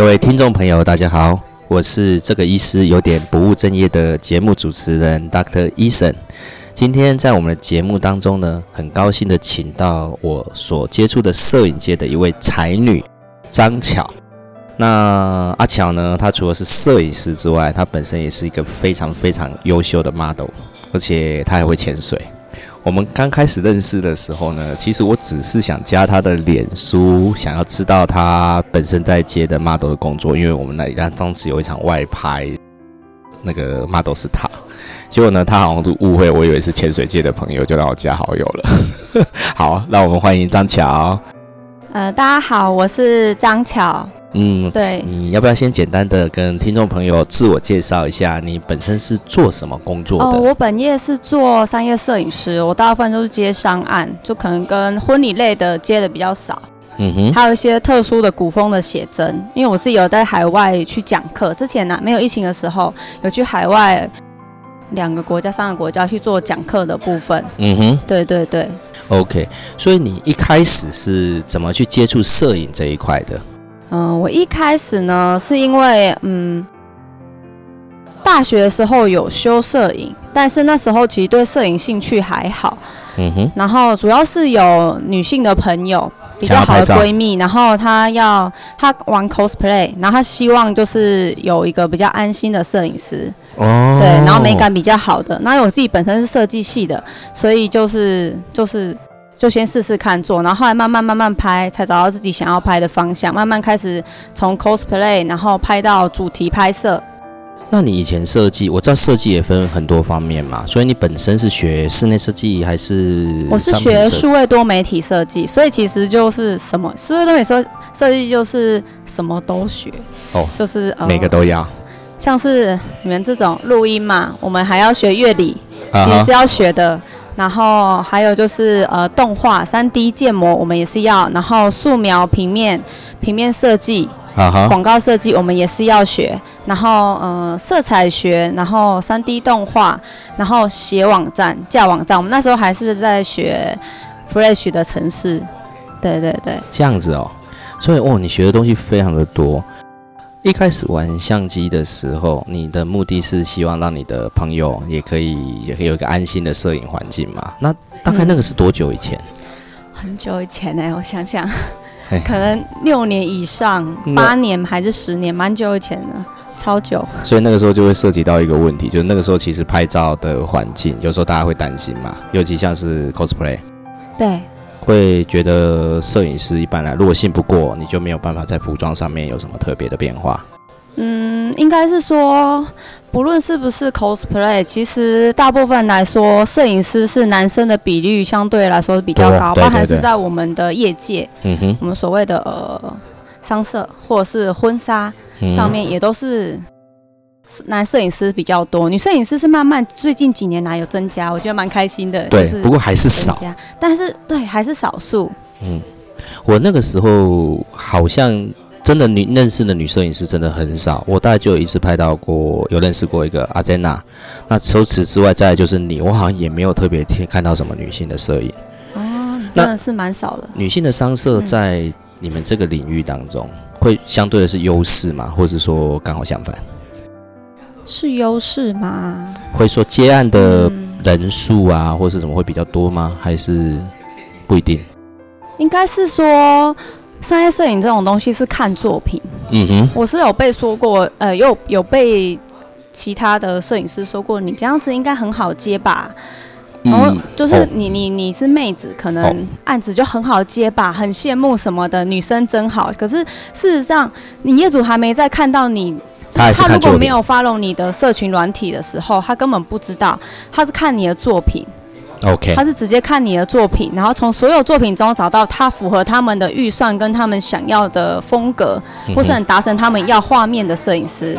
各位听众朋友，大家好，我是这个医师有点不务正业的节目主持人 Dr. Eason。今天在我们的节目当中呢，很高兴的请到我所接触的摄影界的一位才女张巧。那阿巧呢，她除了是摄影师之外，她本身也是一个非常非常优秀的 model，而且她还会潜水。我们刚开始认识的时候呢，其实我只是想加他的脸书，想要知道他本身在接的 model 的工作，因为我们那家当时有一场外拍，那个 model 是他。结果呢，他好像都误会，我以为是潜水界的朋友，就让我加好友了。好，那我们欢迎张巧。呃，大家好，我是张巧。嗯，对，你要不要先简单的跟听众朋友自我介绍一下，你本身是做什么工作的？哦，我本业是做商业摄影师，我大部分都是接商案，就可能跟婚礼类的接的比较少。嗯哼，还有一些特殊的古风的写真，因为我自己有在海外去讲课，之前呢没有疫情的时候，有去海外两个国家、三个国家去做讲课的部分。嗯哼，对对对。OK，所以你一开始是怎么去接触摄影这一块的？嗯，我一开始呢，是因为嗯，大学的时候有修摄影，但是那时候其实对摄影兴趣还好。嗯哼。然后主要是有女性的朋友，比较好的闺蜜，然后她要她玩 cosplay，然后她希望就是有一个比较安心的摄影师。哦。对，然后美感比较好的。那我自己本身是设计系的，所以就是就是。就先试试看做，然后后来慢慢慢慢拍，才找到自己想要拍的方向。慢慢开始从 cosplay，然后拍到主题拍摄。那你以前设计，我知道设计也分很多方面嘛，所以你本身是学室内设计还是？我是学数位多媒体设计，所以其实就是什么数位多媒体设设计就是什么都学哦，就是每个都要。像是你们这种录音嘛，我们还要学乐理，其实是要学的。然后还有就是呃动画三 D 建模我们也是要，然后素描平面平面设计，广告设计我们也是要学，然后呃色彩学，然后三 D 动画，然后写网站架网站，我们那时候还是在学 Flash 的城市，对对对，这样子哦，所以哦你学的东西非常的多。一开始玩相机的时候，你的目的是希望让你的朋友也可以也可以有一个安心的摄影环境嘛？那大概那个是多久以前？很久以前呢，我想想，可能六年以上，八年还是十年，蛮久以前的，超久。所以那个时候就会涉及到一个问题，就是那个时候其实拍照的环境，有时候大家会担心嘛，尤其像是 cosplay。对。会觉得摄影师一般来，如果信不过，你就没有办法在服装上面有什么特别的变化。嗯，应该是说，不论是不是 cosplay，其实大部分来说，摄影师是男生的比率相对来说是比较高，包含是在我们的业界，嗯哼，我们所谓的呃商社或者是婚纱上面也都是。男摄影师比较多，女摄影师是慢慢最近几年来有增加，我觉得蛮开心的。对，不过还是少，但是对还是少数。嗯，我那个时候好像真的女认识的女摄影师真的很少，我大概就有一次拍到过，有认识过一个阿珍娜。那除此之外，再就是你，我好像也没有特别看到什么女性的摄影。哦，真的是蛮少的。女性的商社在你们这个领域当中，会相对的是优势嘛？或者说刚好相反？是优势吗？会说接案的人数啊，或是怎么会比较多吗？还是不一定？应该是说商业摄影这种东西是看作品。嗯哼，我是有被说过，呃，有有被其他的摄影师说过，你这样子应该很好接吧？然后就是你你你是妹子，可能案子就很好接吧，很羡慕什么的，女生真好。可是事实上，你业主还没在看到你。他如果没有 follow 你的社群软体的时候，他根本不知道，他是看你的作品，OK，他是直接看你的作品，然后从所有作品中找到他符合他们的预算跟他们想要的风格，或是很达成他们要画面的摄影师。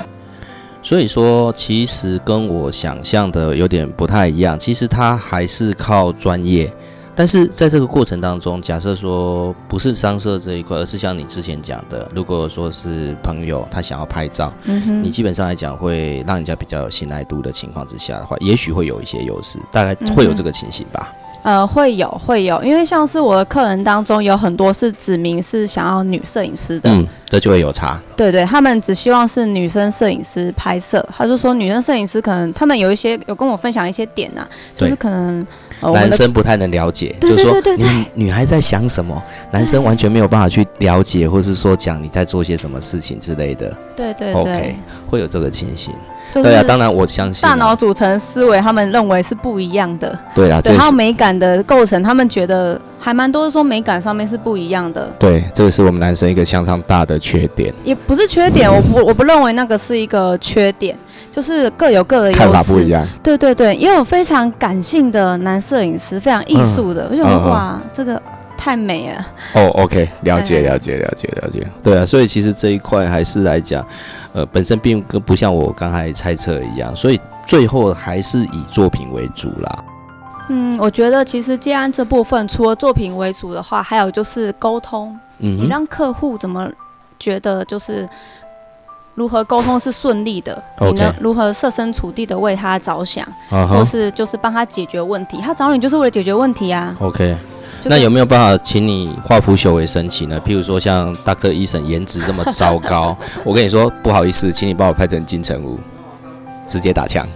所以说，其实跟我想象的有点不太一样，其实他还是靠专业。但是在这个过程当中，假设说不是商社这一块，而是像你之前讲的，如果说是朋友他想要拍照，嗯你基本上来讲会让人家比较有信赖度的情况之下的话，也许会有一些优势，大概会有这个情形吧。呃，会有会有，因为像是我的客人当中有很多是指明是想要女摄影师的，嗯，这就会有差。对对，他们只希望是女生摄影师拍摄，他就说女生摄影师可能他们有一些有跟我分享一些点呐，就是可能男生不太能了解，就是说女女孩在想什么，男生完全没有办法去了解，或是说讲你在做些什么事情之类的。对对，OK，会有这个情形。对啊，当然我相信大脑组成思维，他们认为是不一样的。对啊，对，还有美感的构成，他们觉得还蛮多说美感上面是不一样的。对，这个是我们男生一个相当大的缺点。也不是缺点，我不我不认为那个是一个缺点，就是各有各的看法不一样。对对对，也有非常感性的男摄影师，非常艺术的，我觉得哇，这个。太美了哦，OK，了解了解了解了解，对啊，所以其实这一块还是来讲，呃，本身并不像我刚才猜测一样，所以最后还是以作品为主啦。嗯，我觉得其实接案这部分，除了作品为主的话，还有就是沟通，嗯，你让客户怎么觉得就是如何沟通是顺利的，你能如何设身处地的为他着想，或是就是帮他解决问题，他找你就是为了解决问题啊。OK。那有没有办法请你化腐朽为神奇呢？譬如说像 Doctor 医生颜值这么糟糕，我跟你说不好意思，请你帮我拍成金城武，直接打枪。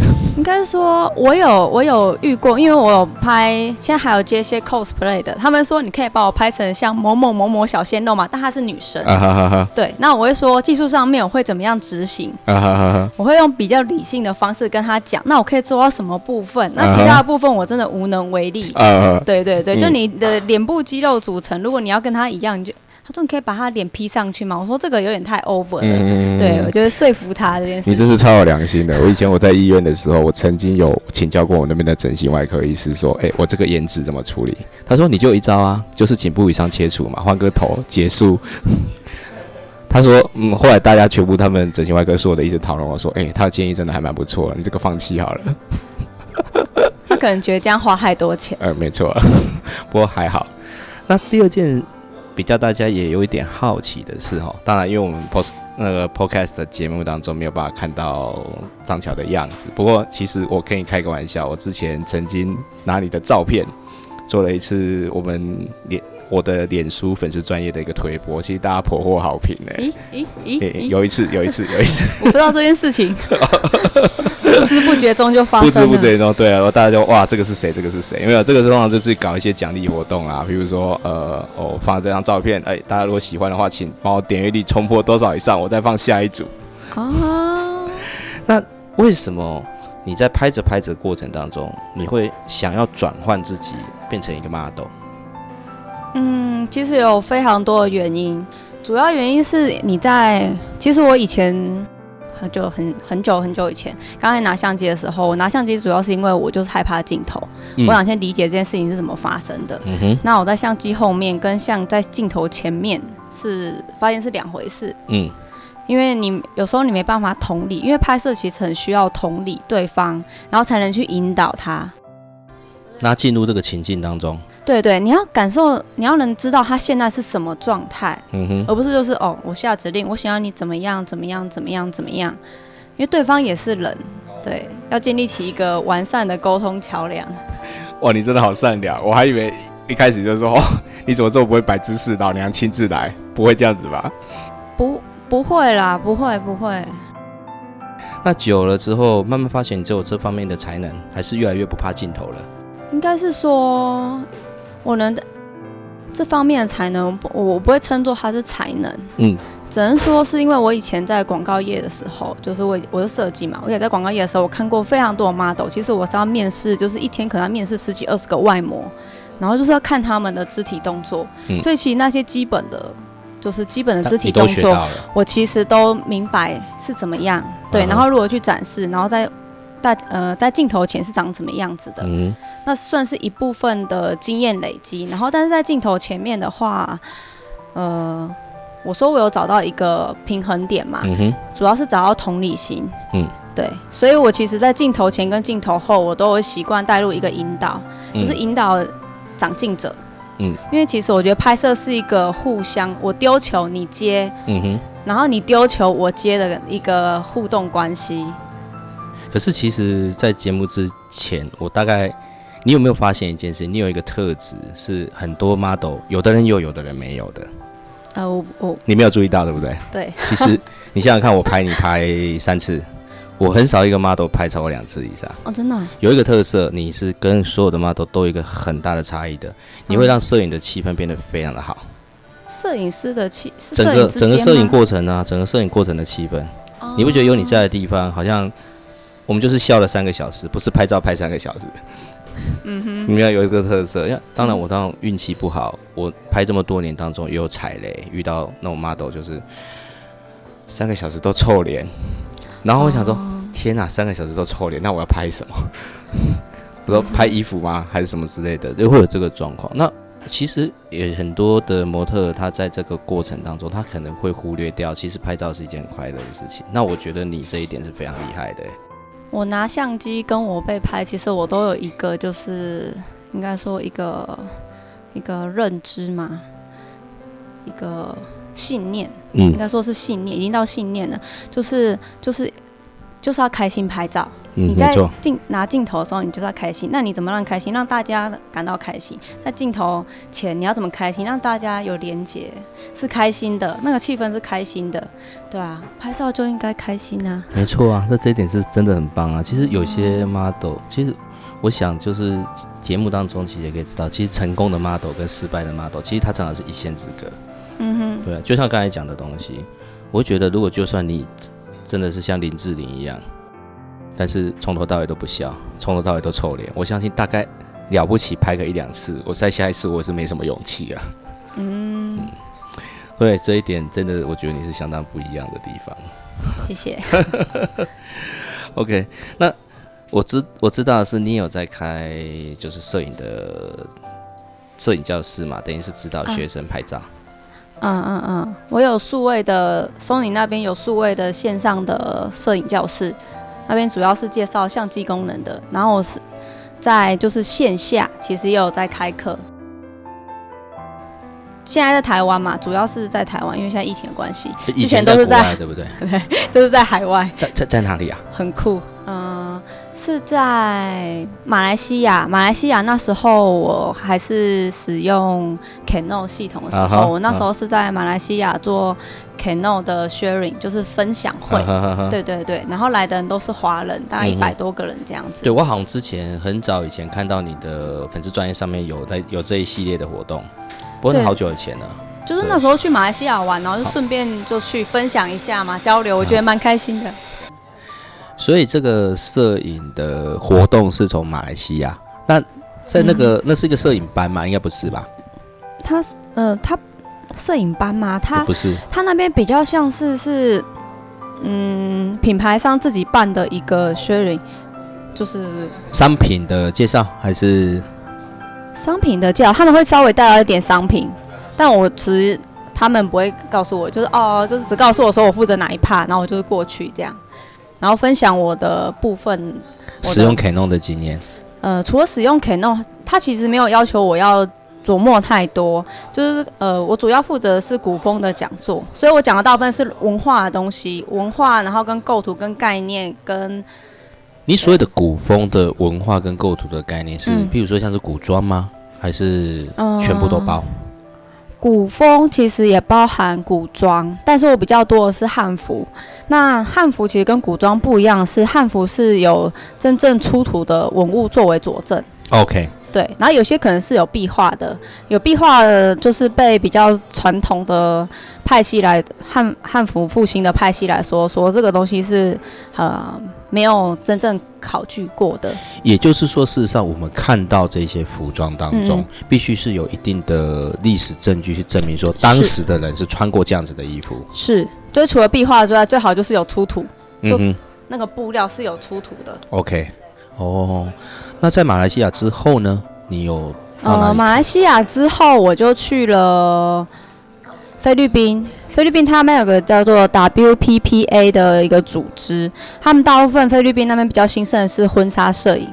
应该说，我有我有遇过，因为我有拍，现在还有接一些 cosplay 的。他们说你可以把我拍成像某某某某小鲜肉嘛，但她是女生。对，那我会说技术上面我会怎么样执行？我会用比较理性的方式跟他讲。那我可以做到什么部分？那其他的部分我真的无能为力。对对对，就你的脸部肌肉组成，如果你要跟他一样，你就。他说：“你可以把他脸 P 上去吗？”我说：“这个有点太 over 了。”对，我觉得说服他这件事。你这是超有良心的。我以前我在医院的时候，我曾经有请教过我那边的整形外科医师，说：“哎，我这个颜值怎么处理？”他说：“你就一招啊，就是颈部以上切除嘛，换个头结束。”他说：“嗯，后来大家全部他们整形外科所有的医生讨论，我说：‘哎，他的建议真的还蛮不错，你这个放弃好了。’他可能觉得这样花太多钱。呃，没错，不过还好。那第二件。比较大家也有一点好奇的是哈，当然因为我们 post 那个 podcast 的节目当中没有办法看到张乔的样子，不过其实我可以开个玩笑，我之前曾经拿你的照片做了一次我们脸我的脸书粉丝专业的一个推播，其实大家颇获好评呢。咦咦咦！有一次有一次 有一次，我不知道这件事情。不知不觉中就发生了。不知不觉中，对啊，然后大家就哇，这个是谁？这个是谁？没有，这个通常就是搞一些奖励活动啊，比如说呃，我放这张照片，哎，大家如果喜欢的话，请帮我点阅率冲破多少以上，我再放下一组。啊，那为什么你在拍着拍着过程当中，你会想要转换自己变成一个 model？嗯，其实有非常多的原因，主要原因是你在，其实我以前。就很很久很久以前，刚才拿相机的时候，我拿相机主要是因为我就是害怕镜头，我想先理解这件事情是怎么发生的。那我在相机后面跟像在镜头前面是发现是两回事。嗯，因为你有时候你没办法同理，因为拍摄其实很需要同理对方，然后才能去引导他。那进入这个情境当中，对对，你要感受，你要能知道他现在是什么状态，嗯哼，而不是就是哦，我下指令，我想要你怎么样，怎么样，怎么样，怎么样，因为对方也是人，对，要建立起一个完善的沟通桥梁。哇，你真的好善良，我还以为一开始就说 哦，你怎么这么不会摆姿势，老娘亲自来，不会这样子吧？不，不会啦，不会，不会。那久了之后，慢慢发现你只有这方面的才能，还是越来越不怕镜头了。应该是说，我能这方面的才能，我我不会称作它是才能，嗯，只能说是因为我以前在广告业的时候，就是我我是设计嘛，我也在广告业的时候，我看过非常多的 model。其实我是要面试，就是一天可能要面试十几二十个外模，然后就是要看他们的肢体动作，所以其实那些基本的，就是基本的肢体动作，我其实都明白是怎么样，对，然后如何去展示，然后再。大呃，在镜头前是长什么样子的？嗯，那算是一部分的经验累积。然后，但是在镜头前面的话，呃，我说我有找到一个平衡点嘛，嗯哼，主要是找到同理心。嗯，对，所以我其实，在镜头前跟镜头后，我都会习惯带入一个引导，就是引导长进者。嗯，因为其实我觉得拍摄是一个互相，我丢球你接，嗯哼，然后你丢球我接的一个互动关系。可是其实，在节目之前，我大概你有没有发现一件事？你有一个特质是很多 model，有的人有，有的人没有的。呃，我我你没有注意到，对不对？对。其实 你想想看，我拍你拍三次，我很少一个 model 拍超过两次以上。哦，真的。有一个特色，你是跟所有的 model 都有一个很大的差异的，你会让摄影的气氛变得非常的好。摄影师的气，整个整个摄影过程啊，整个摄影过程的气氛，你不觉得有你在的地方，好像我们就是笑了三个小时，不是拍照拍三个小时。嗯哼，你要有一个特色，因为当然我当然运气不好，我拍这么多年当中也有踩雷，遇到那种 model 就是三个小时都臭脸，然后我想说，天哪，三个小时都臭脸，那我要拍什么？我说拍衣服吗？还是什么之类的？就会有这个状况。那其实也很多的模特，他在这个过程当中，他可能会忽略掉，其实拍照是一件很快乐的事情。那我觉得你这一点是非常厉害的。我拿相机跟我被拍，其实我都有一个，就是应该说一个一个认知嘛，一个信念，嗯，应该说是信念，已经到信念了，就是就是就是要开心拍照。嗯你在镜拿镜头的时候，你就是要开心。那你怎么让开心？让大家感到开心。那镜头前，你要怎么开心？让大家有连接，是开心的，那个气氛是开心的，对啊，拍照就应该开心啊。没错啊，那这一点是真的很棒啊。其实有些 model，其实我想就是节目当中其实也可以知道，其实成功的 model 跟失败的 model，其实它长的是一线之隔。嗯哼，对，就像刚才讲的东西，我觉得如果就算你真的是像林志玲一样。但是从头到尾都不笑，从头到尾都臭脸。我相信大概了不起拍个一两次，我再下一次我是没什么勇气啊。嗯，对，这一点真的，我觉得你是相当不一样的地方。谢谢。OK，那我知我知道的是你有在开就是摄影的摄影教室嘛，等于是指导学生拍照。嗯嗯嗯，我有数位的，松宁那边有数位的线上的摄影教室。那边主要是介绍相机功能的，然后我是在就是线下，其实也有在开课。现在在台湾嘛，主要是在台湾，因为现在疫情的关系。以前都是在对不对？对，都是在海外。在在在哪里啊？很酷，嗯。是在马来西亚，马来西亚那时候我还是使用 Canon 系统的时候，我那时候是在马来西亚做 Canon 的 sharing，就是分享会。对对对，然后来的人都是华人，大概一百多个人这样子。对我好像之前很早以前看到你的粉丝专业上面有在有这一系列的活动，不过好久以前了。就是那时候去马来西亚玩，然后就顺便就去分享一下嘛，交流，我觉得蛮开心的。所以这个摄影的活动是从马来西亚，那在那个那是一个摄影班吗？应该不是吧？他是呃，他摄影班吗？他不是，他那边比较像是是嗯，品牌商自己办的一个 sharing，就是商品的介绍还是商品的介绍？他们会稍微带到一点商品，但我其实他们不会告诉我，就是哦，就是只告诉我说我负责哪一 part，然后我就是过去这样。然后分享我的部分使用 Canon 的经验。呃，除了使用 Canon，它其实没有要求我要琢磨太多。就是呃，我主要负责是古风的讲座，所以我讲的大部分是文化的东西，文化，然后跟构图、跟概念、跟。你所谓的古风的文化跟构图的概念是，譬如说像是古装吗？还是全部都包？古风其实也包含古装，但是我比较多的是汉服。那汉服其实跟古装不一样，是汉服是有真正出土的文物作为佐证。OK。对，然后有些可能是有壁画的，有壁画的，就是被比较传统的派系来汉汉服复兴的派系来说，说这个东西是呃没有真正考据过的。也就是说，事实上我们看到这些服装当中，必须是有一定的历史证据去证明说，当时的人是穿过这样子的衣服。是，所以除了壁画之外，最好就是有出土，就那个布料是有出土的。OK，哦。那在马来西亚之后呢？你有呃，马来西亚之后我就去了菲律宾。菲律宾他们有个叫做 WPPA 的一个组织，他们大部分菲律宾那边比较兴盛的是婚纱摄影。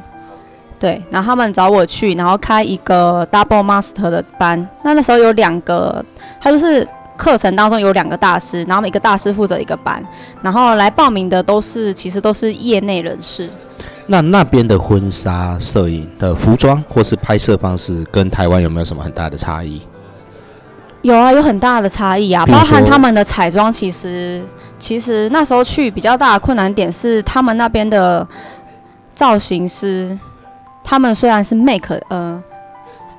对，然后他们找我去，然后开一个 Double Master 的班。那那时候有两个，他就是课程当中有两个大师，然后每个大师负责一个班，然后来报名的都是其实都是业内人士。那那边的婚纱摄影的服装或是拍摄方式，跟台湾有没有什么很大的差异？有啊，有很大的差异啊，包含他们的彩妆，其实其实那时候去比较大的困难点是他们那边的造型师，他们虽然是 make，呃，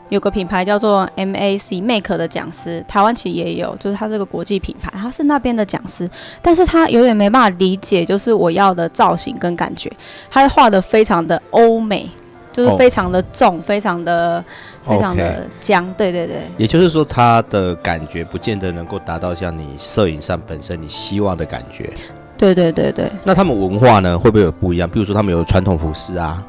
有个品牌叫做 MAC make 的讲师，台湾其实也有，就是它是个国际品牌，他是那边的讲师，但是他有点没办法理解，就是我要的造型跟感觉，他画的非常的欧美，就是非常的重，非常的。非常的僵，对对对，也就是说，他的感觉不见得能够达到像你摄影上本身你希望的感觉。对对对对。那他们文化呢，会不会有不一样？比如说，他们有传统服饰啊？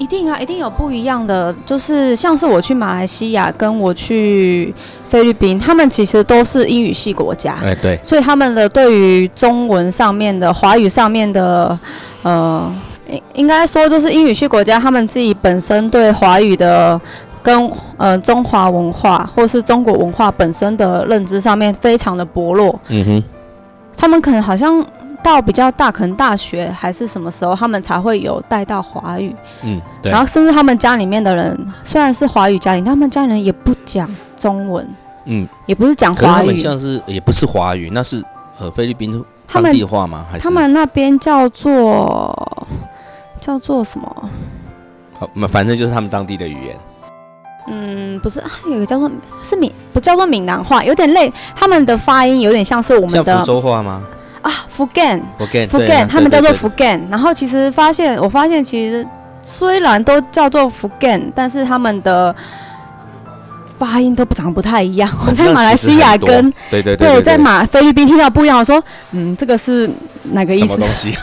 一定啊，一定有不一样的。就是像是我去马来西亚，跟我去菲律宾，他们其实都是英语系国家。哎，对。所以他们的对于中文上面的、华语上面的，呃，应应该说就是英语系国家，他们自己本身对华语的。跟呃中华文化或是中国文化本身的认知上面非常的薄弱。嗯哼，他们可能好像到比较大，可能大学还是什么时候，他们才会有带到华语。嗯，对。然后甚至他们家里面的人虽然是华语家庭，他们家人也不讲中文。嗯，也不是讲华语。他们像是也不是华语，那是呃菲律宾当地话吗？还是他们那边叫做叫做什么？好，那反正就是他们当地的语言。嗯，不是，有个叫做是闽，不叫做闽南话，有点累。他们的发音有点像是我们的福州话吗？啊，福建，福建，福建，他们叫做福建。然后其实发现，我发现其实虽然都叫做福建，但是他们的。发音都不长不太一样。我在马来西亚跟对对对，在马菲律宾听到不一样。我说，嗯，这个是哪个意思？什么东西？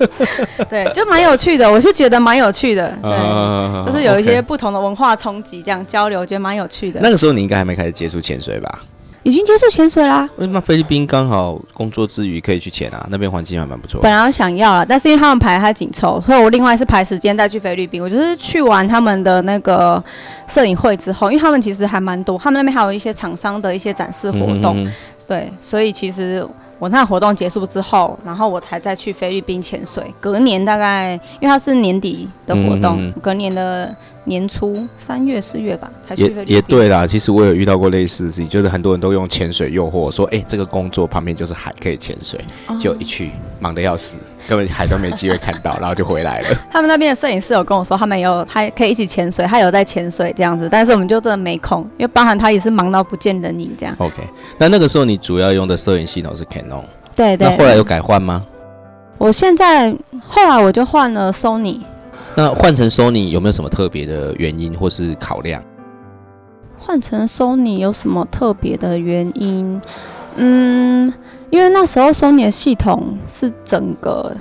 对，就蛮有趣的。我是觉得蛮有趣的，对，就是有一些不同的文化冲击，这样交流，我觉得蛮有趣的。那个时候你应该还没开始接触潜水吧？已经接触潜水啦。为什么菲律宾刚好工作之余可以去潜啊？那边环境还蛮不错。本来想要了，但是因为他们排太紧凑，所以我另外是排时间再去菲律宾。我就是去完他们的那个摄影会之后，因为他们其实还蛮多，他们那边还有一些厂商的一些展示活动，对，所以其实。我那活动结束之后，然后我才再去菲律宾潜水。隔年大概，因为它是年底的活动，隔年的年初三月四月吧，才去菲律宾。也对啦，其实我有遇到过类似的事情，就是很多人都用潜水诱惑，说：“哎，这个工作旁边就是海，可以潜水。”就一去忙得要死，根本海都没机会看到，然后就回来了。他们那边的摄影师有跟我说，他们有他可以一起潜水，他有在潜水这样子，但是我们就真的没空，因为包含他也是忙到不见人影这样。OK，那那个时候你主要用的摄影系统是 Canon。对对，那后来有改换吗？我现在后来我就换了 Sony。那换成 Sony 有没有什么特别的原因或是考量？换成 Sony 有什么特别的原因？嗯，因为那时候 Sony 的系统是整个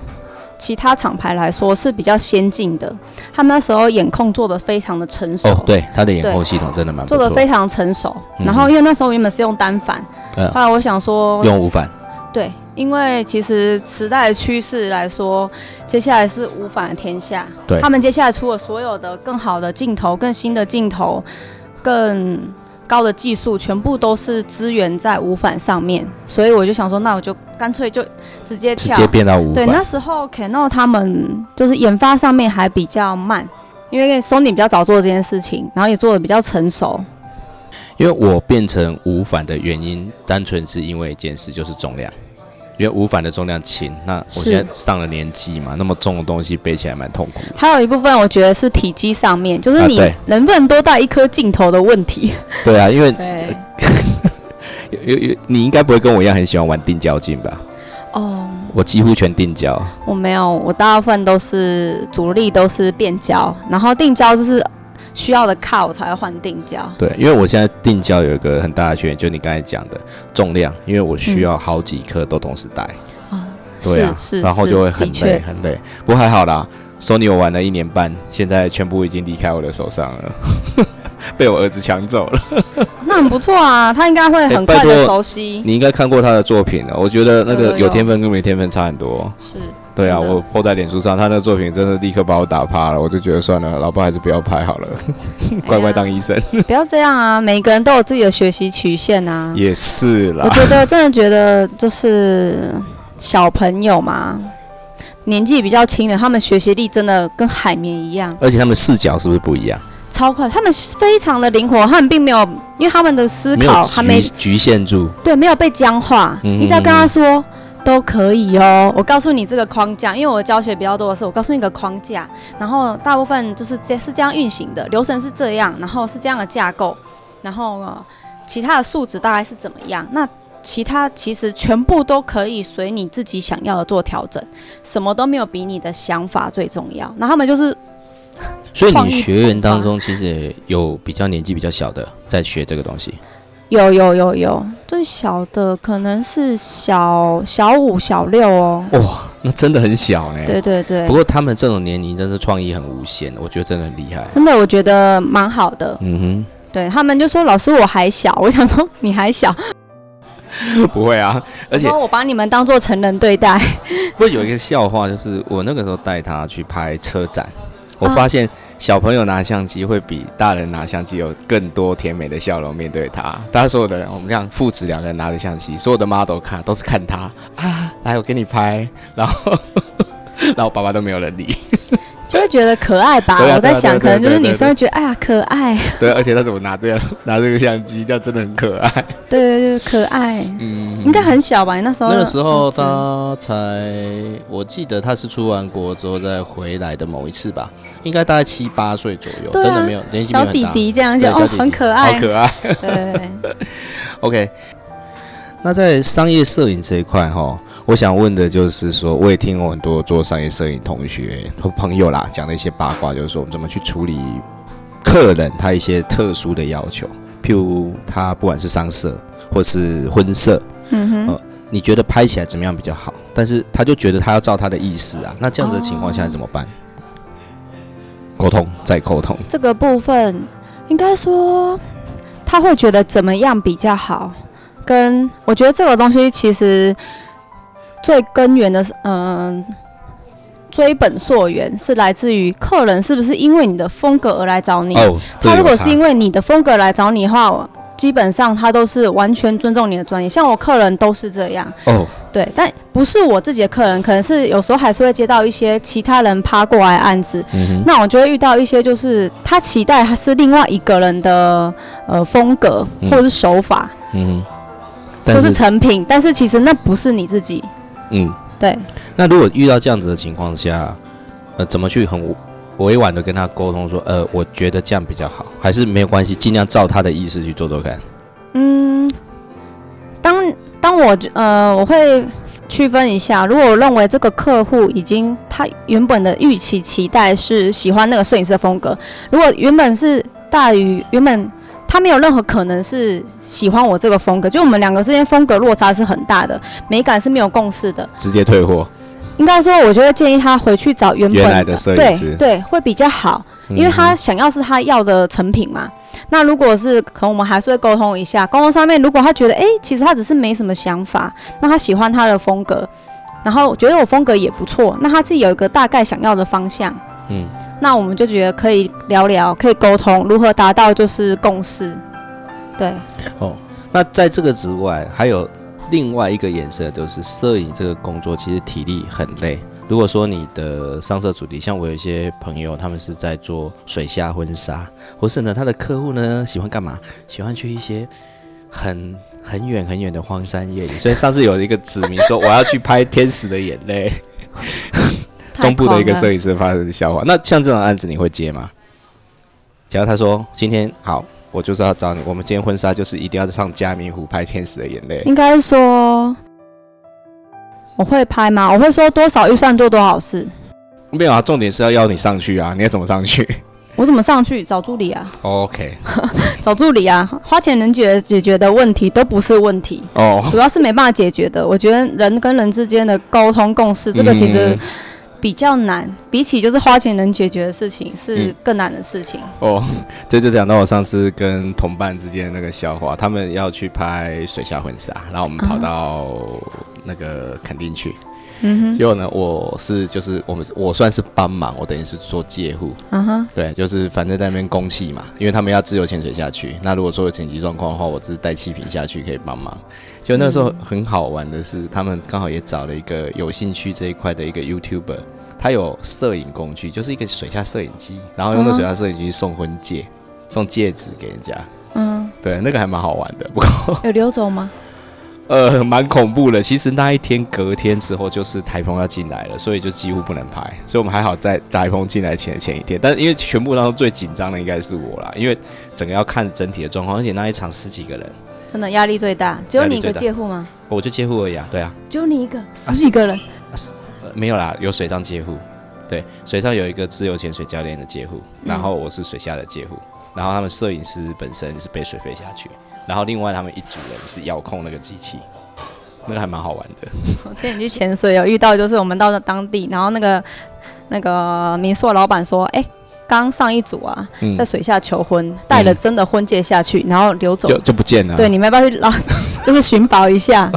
其他厂牌来说是比较先进的，他们那时候眼控做的非常的成熟。哦，对，他的眼控系统真的蛮做的非常成熟。然后因为那时候原本是用单反，后来我想说用无反。对，因为其实时代的趋势来说，接下来是无反的天下。对，他们接下来出了所有的更好的镜头、更新的镜头、更高的技术，全部都是资源在无反上面。所以我就想说，那我就干脆就直接直接变到无反。对，那时候 Canon 他们就是研发上面还比较慢，因为 Sony 比较早做这件事情，然后也做的比较成熟。因为我变成无反的原因，单纯是因为一件事，就是重量。因为无反的重量轻，那我现在上了年纪嘛，那么重的东西背起来蛮痛苦。还有一部分，我觉得是体积上面，就是你能不能多带一颗镜头的问题。对啊，因为 有有你应该不会跟我一样很喜欢玩定焦镜吧？哦，我几乎全定焦。我没有，我大部分都是主力都是变焦，然后定焦就是。需要的卡我才会换定焦。对，因为我现在定焦有一个很大的缺点，就你刚才讲的重量，因为我需要好几颗都同时带。啊，对啊，是，然后就会很累很累。不过还好啦，Sony 我玩了一年半，现在全部已经离开我的手上了，被我儿子抢走了。那很不错啊，他应该会很快的熟悉。你应该看过他的作品了，我觉得那个有天分跟没天分差很多。是。对啊，我泼在脸书上，他那个作品真的立刻把我打趴了，我就觉得算了，老爸还是不要拍好了，乖乖当医生。不要这样啊，每个人都有自己的学习曲线啊。也是啦。我觉得真的觉得就是小朋友嘛，年纪比较轻的，他们学习力真的跟海绵一样，而且他们视角是不是不一样？超快，他们非常的灵活，他们并没有，因为他们的思考还没局限住，对，没有被僵化。你只要跟他说都可以哦，我告诉你这个框架，因为我教学比较多的是，我告诉你一个框架，然后大部分就是这是这样运行的，流程是这样，然后是这样的架构，然后其他的数值大概是怎么样？那其他其实全部都可以随你自己想要的做调整，什么都没有比你的想法最重要。那他们就是。所以你学员当中其实也有比较年纪比较小的在学这个东西，有有有有，最小的可能是小小五小六哦。哇，那真的很小呢。对对对。不过他们这种年龄真是创意很无限，我觉得真的很厉害。真的，我觉得蛮好的。嗯哼。对他们就说：“老师，我还小。”我想说：“你还小。”不会啊，而且我把你们当做成人对待。不过有一个笑话，就是我那个时候带他去拍车展。我发现小朋友拿相机会比大人拿相机有更多甜美的笑容面对他。大家所有的人，我们这样父子两个人拿着相机，所有的 model 看都是看他啊，来我给你拍，然后 然后爸爸都没有人理。就会觉得可爱吧？我在想，可能就是女生会觉得，哎呀，可爱。对，而且他怎么拿这样拿这个相机，这样真的很可爱。对对对，可爱。嗯，应该很小吧？那时候那个时候他才，我记得他是出完国之后再回来的某一次吧，应该大概七八岁左右，真的没有年纪小弟弟这样就哦，很可爱，好可爱。对。OK，那在商业摄影这一块哈。我想问的就是说，我也听过很多做商业摄影同学和朋友啦讲的一些八卦，就是说我们怎么去处理客人他一些特殊的要求，譬如他不管是商摄或是婚摄，嗯哼，呃，你觉得拍起来怎么样比较好？但是他就觉得他要照他的意思啊，那这样子的情况下怎么办？沟通再沟通，这个部分应该说他会觉得怎么样比较好？跟我觉得这个东西其实。最根源的是，嗯，追本溯源是来自于客人是不是因为你的风格而来找你？哦，他如果是因为你的风格来找你的话，基本上他都是完全尊重你的专业。像我客人都是这样。哦，对，但不是我自己的客人，可能是有时候还是会接到一些其他人趴过来案子，那我就会遇到一些就是他期待他是另外一个人的呃风格或者是手法，嗯，或是成品，但是其实那不是你自己。嗯，对。那如果遇到这样子的情况下，呃，怎么去很委婉的跟他沟通说，呃，我觉得这样比较好，还是没有关系，尽量照他的意思去做做看。嗯，当当我呃，我会区分一下，如果我认为这个客户已经他原本的预期期待是喜欢那个摄影师的风格，如果原本是大于原本。他没有任何可能是喜欢我这个风格，就我们两个之间风格落差是很大的，美感是没有共识的，直接退货。应该说，我觉得建议他回去找原本的摄影师，对，会比较好，因为他想要是他要的成品嘛。那如果是可能，我们还是会沟通一下，沟通上面，如果他觉得，哎，其实他只是没什么想法，那他喜欢他的风格，然后觉得我风格也不错，那他自己有一个大概想要的方向，嗯。那我们就觉得可以聊聊，可以沟通，如何达到就是共识，对。哦，那在这个之外，还有另外一个颜色，就是摄影这个工作其实体力很累。如果说你的上色主题，像我有一些朋友，他们是在做水下婚纱，或是呢他的客户呢喜欢干嘛？喜欢去一些很很远很远的荒山野岭。所以上次有一个指明说我要去拍天使的眼泪。中部的一个摄影师发生的笑话，那像这种案子你会接吗？假如他说今天好，我就是要找你，我们今天婚纱就是一定要上嘉明湖拍天使的眼泪。应该说我会拍吗？我会说多少预算做多少事。没有啊，重点是要邀你上去啊！你要怎么上去？我怎么上去？找助理啊。OK，找助理啊，花钱能解解决的问题都不是问题哦，主要是没办法解决的。我觉得人跟人之间的沟通共识，这个其实。比较难，比起就是花钱能解决的事情，是更难的事情。哦，这就讲到我上次跟同伴之间那个笑话，他们要去拍水下婚纱，然后我们跑到那个垦丁去，嗯哼。结果呢，我是就是我们我算是帮忙，我等于是做借护。嗯哼。对，就是反正在那边供气嘛，因为他们要自由潜水下去。那如果说有紧急状况的话，我只是带气瓶下去可以帮忙。就那时候很好玩的是，他们刚好也找了一个有兴趣这一块的一个 YouTuber，他有摄影工具，就是一个水下摄影机，然后用那水下摄影机送婚戒，送戒指给人家。嗯，对，那个还蛮好玩的。不过有流走吗？呃，蛮恐怖的。其实那一天隔天之后就是台风要进来了，所以就几乎不能拍。所以我们还好在台风进来前的前一天。但是因为全部当中最紧张的应该是我啦，因为整个要看整体的状况，而且那一场十几个人。真的压力最大，只有你一个借护吗？我就借护而已啊，对啊，只有你一个，十几个人，没有啦，有水上接护，对，水上有一个自由潜水教练的接护，然后我是水下的接护，然后他们摄影师本身是被水飞下去，然后另外他们一组人是遥控那个机器，那个还蛮好玩的。我之前去潜水有遇到，就是我们到了当地，然后那个那个民宿老板说，哎。刚上一组啊，在水下求婚，带了真的婚戒下去，然后流走就就不见了。对，你们要不要去捞？就是寻宝一下。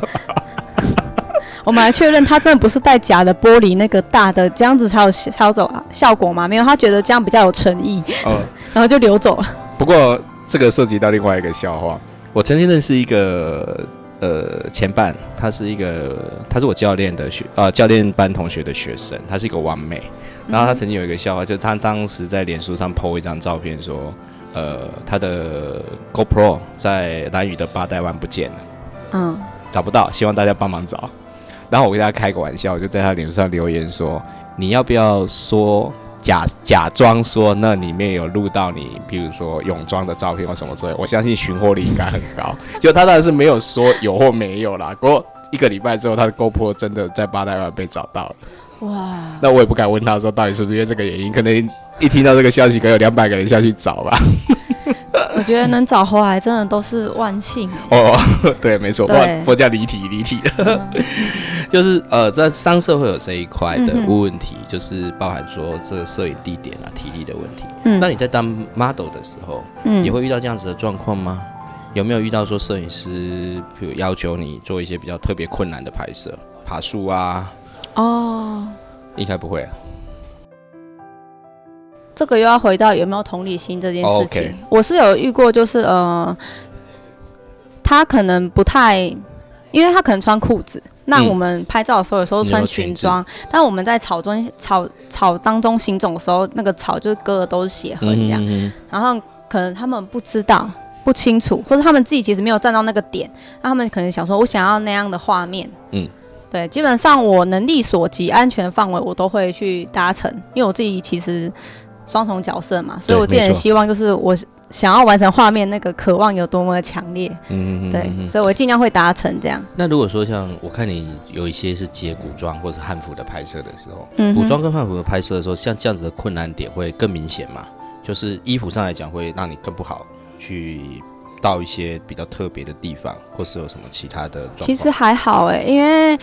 我们来确认，他真的不是带假的玻璃那个大的，这样子才有抄走效果嘛？没有，他觉得这样比较有诚意。嗯，然后就流走了。不过这个涉及到另外一个笑话。我曾经认识一个呃前伴，他是一个，他是我教练的学呃教练班同学的学生，他是一个完美。然后他曾经有一个笑话，就是他当时在脸书上 po 一张照片，说，呃，他的 GoPro 在蓝屿的八代湾不见了，嗯，找不到，希望大家帮忙找。然后我跟他开个玩笑，就在他脸书上留言说，你要不要说假假装说那里面有录到你，比如说泳装的照片或什么之类，我相信寻获率应该很高。就他当然是没有说有或没有啦，不过一个礼拜之后，他的 GoPro 真的在八代湾被找到了。哇，那我也不敢问他说到底是不是因为这个原因，可能一听到这个消息，可能有两百个人下去找吧。我觉得能找回来真的都是万幸。哦，对，没错，不不叫离题离题 就是呃，在商社会有这一块的问题，就是包含说这个摄影地点啊、体力的问题。嗯，那你在当 model 的时候，嗯，也会遇到这样子的状况吗？有没有遇到说摄影师比如要求你做一些比较特别困难的拍摄，爬树啊？哦，应该不会。这个又要回到有没有同理心这件事情。我是有遇过，就是呃，他可能不太，因为他可能穿裤子。那我们拍照的时候，有时候穿裙装，但我们在草中草草当中行走的时候，那个草就是割的都是血痕这样。然后可能他们不知道、不清楚，或者他们自己其实没有站到那个点，那他们可能想说，我想要那样的画面。嗯。对，基本上我能力所及，安全范围我都会去达成，因为我自己其实双重角色嘛，所以我自己希望就是我想要完成画面那个渴望有多么的强烈，嗯嗯对，所以我尽量会达成这样。那如果说像我看你有一些是接古装或者汉服的拍摄的时候，嗯古装跟汉服的拍摄的时候，像这样子的困难点会更明显嘛？就是衣服上来讲会让你更不好去。到一些比较特别的地方，或是有什么其他的？其实还好哎，因为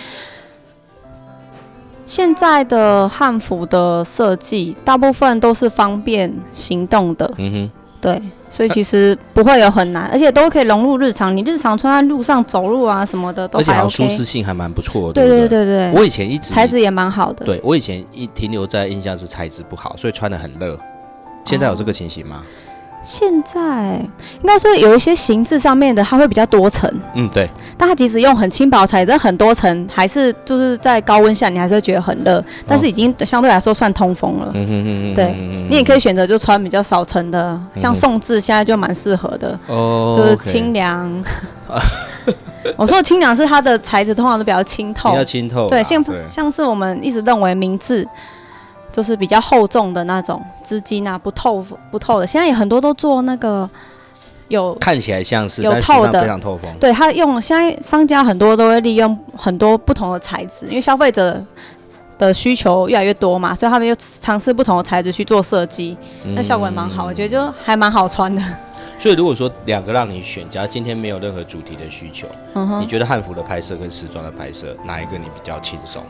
现在的汉服的设计大部分都是方便行动的。嗯哼，对，所以其实不会有很难，而且都可以融入日常。你日常穿在路上走路啊什么的都还 OK，舒适性还蛮不错的。对对对对，我以前一直材质也蛮好的。对我以前一停留在印象是材质不好，所以穿的很热。现在有这个情形吗？现在应该说有一些形制上面的，它会比较多层。嗯，对。但它即使用很轻薄材质，很多层，还是就是在高温下，你还是会觉得很热。但是已经相对来说算通风了。嗯嗯嗯对，你也可以选择就穿比较少层的，像宋制现在就蛮适合的。哦。就是清凉。我说的清凉是它的材质通常都比较清透。比较清透。对，像像是我们一直认为明字。就是比较厚重的那种织金啊，不透不透的。现在也很多都做那个有看起来像是有透的，非常透风。对，他用现在商家很多都会利用很多不同的材质，因为消费者的需求越来越多嘛，所以他们就尝试不同的材质去做设计，那效果也蛮好，我觉得就还蛮好穿的。所以如果说两个让你选，假如今天没有任何主题的需求，你觉得汉服的拍摄跟时装的拍摄哪一个你比较轻松？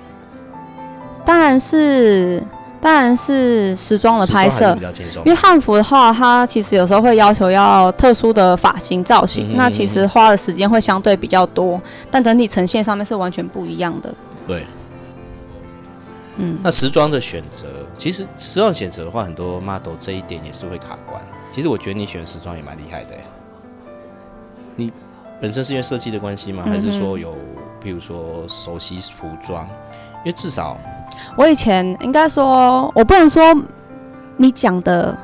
当然是。当然是时装的拍摄，因为汉服的话，它其实有时候会要求要特殊的发型造型，那其实花的时间会相对比较多，但整体呈现上面是完全不一样的。对，嗯，那时装的选择，其实时装选择的话，很多 model 这一点也是会卡关。其实我觉得你选时装也蛮厉害的。你本身是因为设计的关系吗？还是说有，譬如说熟悉服装？因为至少我以前应该说，我不能说你讲的，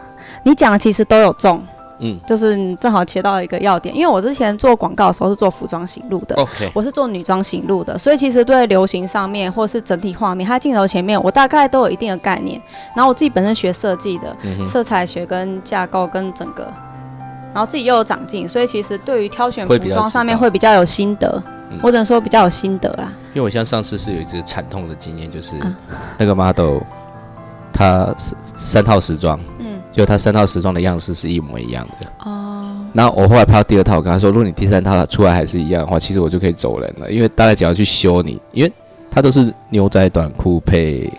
你讲的其实都有中。嗯，就是你正好切到一个要点，因为我之前做广告的时候是做服装行路的，OK，我是做女装行路的，所以其实对流行上面或是整体画面，它镜头前面我大概都有一定的概念。然后我自己本身学设计的，色彩学跟架构跟整个，然后自己又有长进，所以其实对于挑选服装上面会比较有心得，我只能说比较有心得啦。因为我像上次是有一次惨痛的经验，就是那个 model，他三套时装。嗯就他三套时装的样式是一模一样的哦。然后我后来拍到第二套，我跟他说，如果你第三套出来还是一样的话，其实我就可以走人了，因为大概只要去修你，因为他都是牛仔短裤配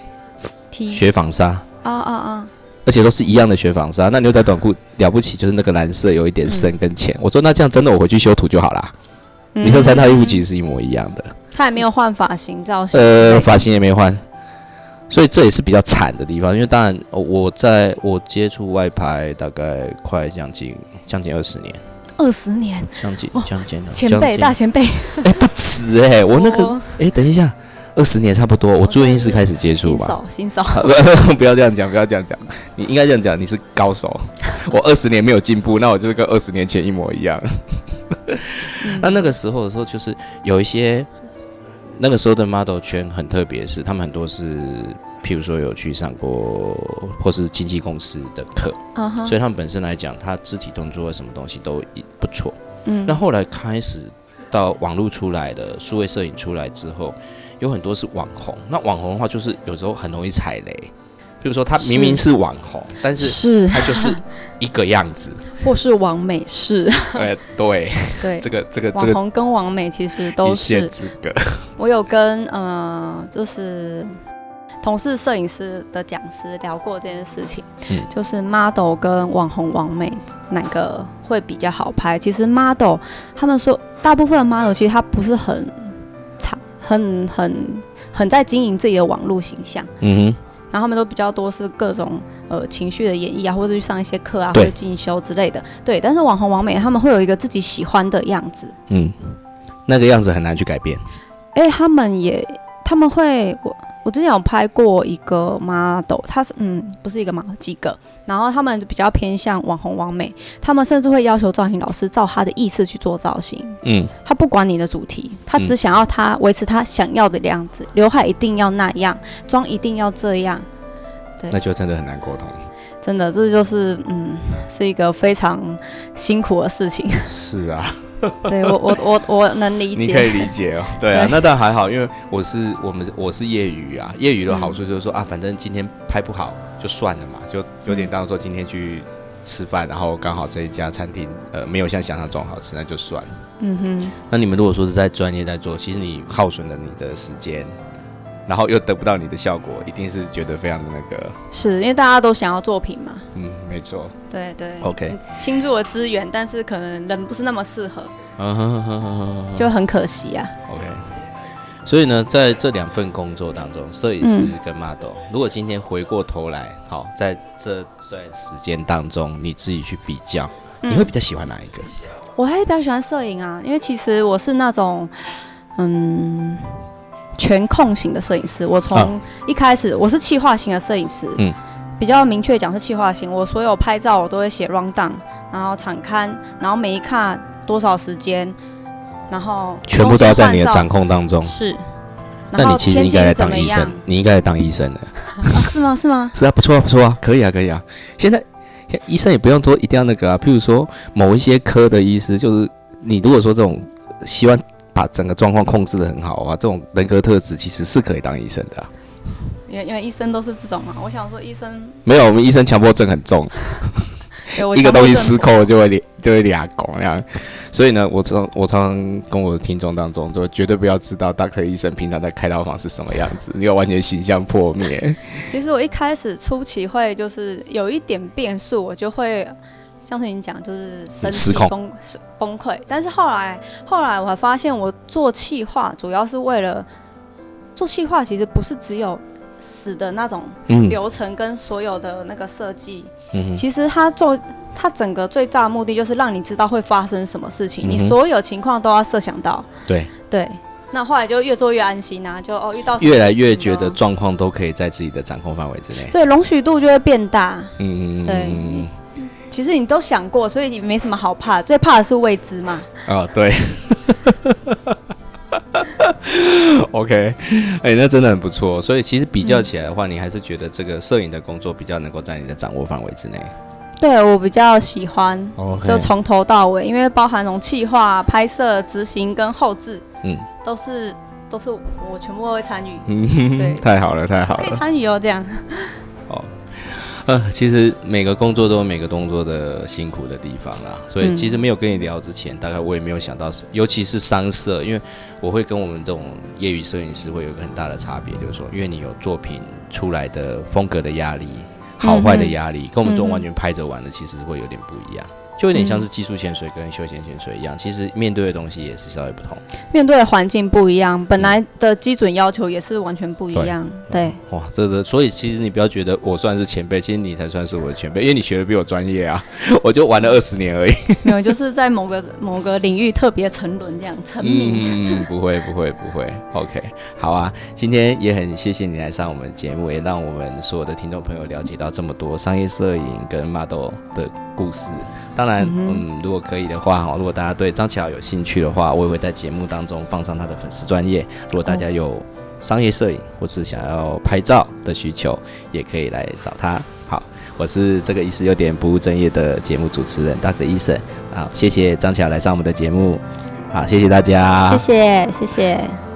雪纺纱啊啊啊，而且都是一样的雪纺纱。那牛仔短裤了不起，就是那个蓝色有一点深跟浅。我说那这样真的我回去修图就好啦。你这三套衣服其实是一模一样的。他也没有换发型造型，呃，发型也没换。所以这也是比较惨的地方，因为当然，我在我接触外拍大概快将近将近二十年，二十年，将近将近前辈大前辈，哎，不止哎，我那个哎，等一下，二十年差不多，我住院医师开始接触吧，新手新手，不要这样讲，不要这样讲，你应该这样讲，你是高手，我二十年没有进步，那我就是跟二十年前一模一样。那那个时候的时候，就是有一些。那个时候的 model 圈很特别，是他们很多是，譬如说有去上过或是经纪公司的课，所以他们本身来讲，他肢体动作什么东西都不错。嗯，那后来开始到网络出来的数位摄影出来之后，有很多是网红。那网红的话，就是有时候很容易踩雷，比如说他明明是网红，但是他就是一个样子。或是王美式，哎，对对，这个这个网红跟王美其实都是。我有跟呃，就是同事摄影师的讲师聊过这件事情，就是 model 跟网红王美哪个会比较好拍？其实 model 他们说，大部分的 model 其实他不是很长，很很很在经营自己的网络形象。嗯哼。然后他们都比较多是各种呃情绪的演绎啊，或者去上一些课啊，或者进修之类的。对，但是网红王美他们会有一个自己喜欢的样子。嗯，那个样子很难去改变。哎，他们也他们会我。我之前有拍过一个 model，他是嗯，不是一个 model，几个，然后他们比较偏向网红网美，他们甚至会要求造型老师照他的意思去做造型，嗯，他不管你的主题，他只想要他维持他想要的样子，刘海一定要那样，妆一定要这样，对，那就真的很难沟通，真的，这就是嗯，是一个非常辛苦的事情，是啊。对我我我我能理解，你可以理解哦。对啊，那倒还好，因为我是我们我是业余啊，业余的好处就是说啊，反正今天拍不好就算了嘛，就有点当做今天去吃饭，然后刚好这一家餐厅呃没有像想象中好吃，那就算了。嗯哼。那你们如果说是在专业在做，其实你耗损了你的时间。然后又得不到你的效果，一定是觉得非常的那个，是因为大家都想要作品嘛？嗯，没错。对对，OK，倾注了资源，但是可能人不是那么适合，就很可惜啊。OK，所以呢，在这两份工作当中，摄影师跟 model，如果今天回过头来，好，在这段时间当中，你自己去比较，你会比较喜欢哪一个？我还是比较喜欢摄影啊，因为其实我是那种，嗯。全控型的摄影师，我从一开始我是气化型的摄影师，嗯，比较明确讲是气化型。我所有拍照我都会写 run down，然后场刊，然后每一看多少时间，然后全部都要在你的掌控当中。是，那你其实应该来当医生，你应该来当医生的。是吗？是吗？是啊，不错啊，不错啊，可以啊，可以啊。现在医生也不用说一定要那个啊，譬如说某一些科的医师，就是你如果说这种希望。把整个状况控制的很好啊，这种人格特质其实是可以当医生的。因为因为医生都是这种嘛，我想说医生没有，我们医生强迫症很重 一个东西失控就会脸就会俩拱那样。所以呢，我常我常常跟我的听众当中，就绝对不要知道大科医生平常在开刀房是什么样子，因为完全形象破灭。其实我一开始初期会就是有一点变数，我就会。像是你讲，就是身体崩崩溃，但是后来后来我还发现，我做气化主要是为了做气化，其实不是只有死的那种流程跟所有的那个设计，其实它做它整个最大的目的就是让你知道会发生什么事情，你所有情况都要设想到。对。对，那后来就越做越安心啊，就哦遇到越来越觉得状况都可以在自己的掌控范围之内，对，容许度就会变大。嗯嗯嗯，对。其实你都想过，所以你没什么好怕，最怕的是未知嘛。哦，对。OK，哎，那真的很不错。所以其实比较起来的话，你还是觉得这个摄影的工作比较能够在你的掌握范围之内。对我比较喜欢，就从头到尾，因为包含从企划、拍摄、执行跟后置，嗯，都是都是我全部都会参与。嗯，对，太好了，太好了，可以参与哦，这样。呃，其实每个工作都有每个工作的辛苦的地方啦，所以其实没有跟你聊之前，大概我也没有想到，尤其是商社，因为我会跟我们这种业余摄影师会有一个很大的差别，就是说，因为你有作品出来的风格的压力，好坏的压力，跟我们这种完全拍着玩的，其实会有点不一样。就有点像是技术潜水跟休闲潜水一样，其实面对的东西也是稍微不同，面对的环境不一样，本来的基准要求也是完全不一样。对，哇，这个，所以其实你不要觉得我算是前辈，其实你才算是我的前辈，因为你学的比我专业啊，我就玩了二十年而已。没有，就是在某个某个领域特别沉沦这样沉迷。嗯，不会不会不会，OK，好啊，今天也很谢谢你来上我们节目，也让我们所有的听众朋友了解到这么多商业摄影跟 model 的。故事，当然，嗯，如果可以的话，哈，如果大家对张启豪有兴趣的话，我也会在节目当中放上他的粉丝专业。如果大家有商业摄影或是想要拍照的需求，也可以来找他。好，我是这个意思有点不务正业的节目主持人大哥医生。好，谢谢张启豪来上我们的节目。好，谢谢大家，谢谢，谢谢。